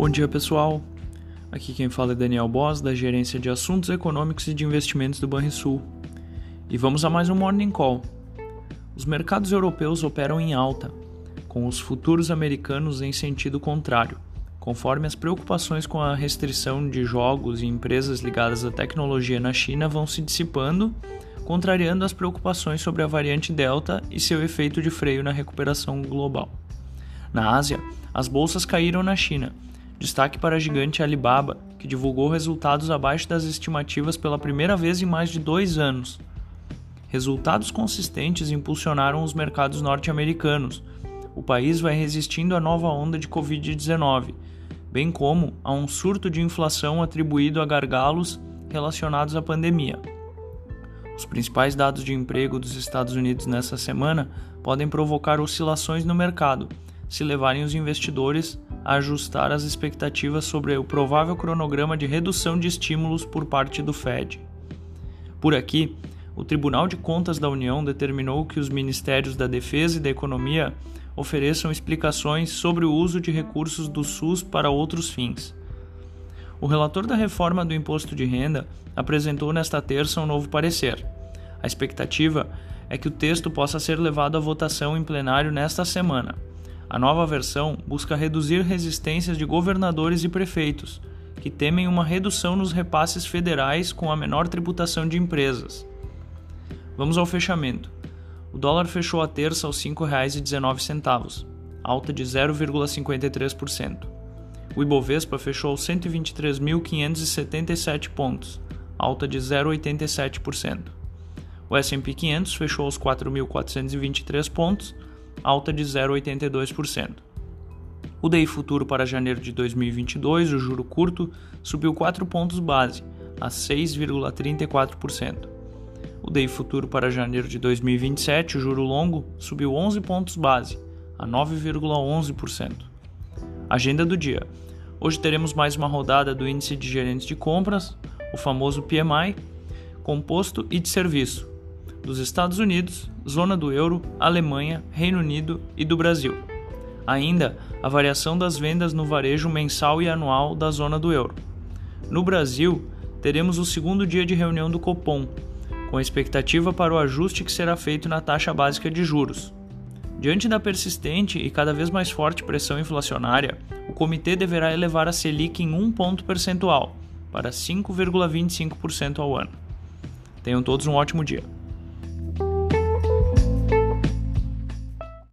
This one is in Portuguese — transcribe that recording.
Bom dia, pessoal. Aqui quem fala é Daniel Boss, da Gerência de Assuntos Econômicos e de Investimentos do Banrisul. E vamos a mais um Morning Call. Os mercados europeus operam em alta, com os futuros americanos em sentido contrário, conforme as preocupações com a restrição de jogos e empresas ligadas à tecnologia na China vão se dissipando, contrariando as preocupações sobre a variante Delta e seu efeito de freio na recuperação global. Na Ásia, as bolsas caíram na China Destaque para a gigante Alibaba, que divulgou resultados abaixo das estimativas pela primeira vez em mais de dois anos. Resultados consistentes impulsionaram os mercados norte-americanos. O país vai resistindo à nova onda de Covid-19, bem como a um surto de inflação atribuído a gargalos relacionados à pandemia. Os principais dados de emprego dos Estados Unidos nessa semana podem provocar oscilações no mercado, se levarem os investidores a ajustar as expectativas sobre o provável cronograma de redução de estímulos por parte do Fed. Por aqui, o Tribunal de Contas da União determinou que os Ministérios da Defesa e da Economia ofereçam explicações sobre o uso de recursos do SUS para outros fins. O relator da reforma do imposto de renda apresentou nesta terça um novo parecer. A expectativa é que o texto possa ser levado à votação em plenário nesta semana. A nova versão busca reduzir resistências de governadores e prefeitos, que temem uma redução nos repasses federais com a menor tributação de empresas. Vamos ao fechamento. O dólar fechou a terça aos R$ 5,19, alta de 0,53%. O Ibovespa fechou aos 123.577 pontos, alta de 0,87%. O S&P 500 fechou aos 4.423 pontos, alta de 0,82%. O DI futuro para janeiro de 2022, o juro curto, subiu 4 pontos base, a 6,34%. O DI futuro para janeiro de 2027, o juro longo, subiu 11 pontos base, a 9,11%. Agenda do dia. Hoje teremos mais uma rodada do índice de gerentes de compras, o famoso PMI, composto e de serviço, dos Estados Unidos, zona do euro, Alemanha, Reino Unido e do Brasil. Ainda a variação das vendas no varejo mensal e anual da zona do euro. No Brasil, teremos o segundo dia de reunião do Copom, com expectativa para o ajuste que será feito na taxa básica de juros. Diante da persistente e cada vez mais forte pressão inflacionária, o comitê deverá elevar a Selic em um ponto percentual, para 5,25% ao ano. Tenham todos um ótimo dia.